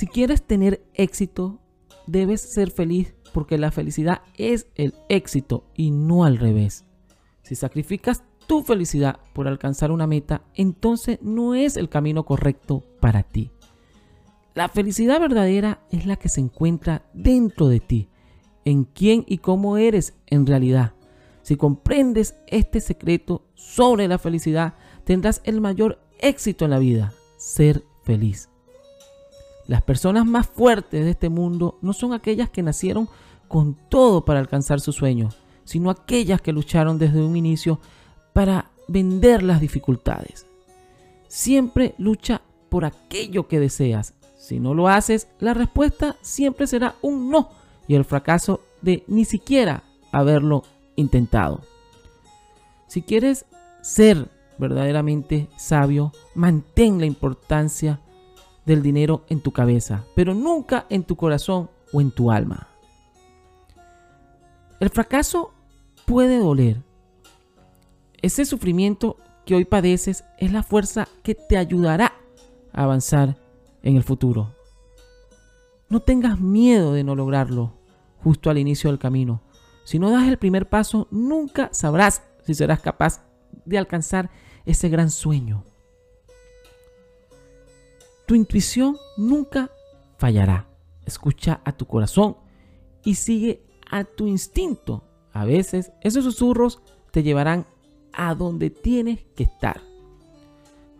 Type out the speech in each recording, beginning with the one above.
Si quieres tener éxito, debes ser feliz porque la felicidad es el éxito y no al revés. Si sacrificas tu felicidad por alcanzar una meta, entonces no es el camino correcto para ti. La felicidad verdadera es la que se encuentra dentro de ti, en quién y cómo eres en realidad. Si comprendes este secreto sobre la felicidad, tendrás el mayor éxito en la vida, ser feliz. Las personas más fuertes de este mundo no son aquellas que nacieron con todo para alcanzar sus sueños, sino aquellas que lucharon desde un inicio para vender las dificultades. Siempre lucha por aquello que deseas. Si no lo haces, la respuesta siempre será un no y el fracaso de ni siquiera haberlo intentado. Si quieres ser verdaderamente sabio, mantén la importancia del dinero en tu cabeza, pero nunca en tu corazón o en tu alma. El fracaso puede doler. Ese sufrimiento que hoy padeces es la fuerza que te ayudará a avanzar en el futuro. No tengas miedo de no lograrlo justo al inicio del camino. Si no das el primer paso, nunca sabrás si serás capaz de alcanzar ese gran sueño. Tu intuición nunca fallará. Escucha a tu corazón y sigue a tu instinto. A veces esos susurros te llevarán a donde tienes que estar.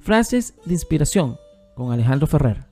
Frases de inspiración con Alejandro Ferrer.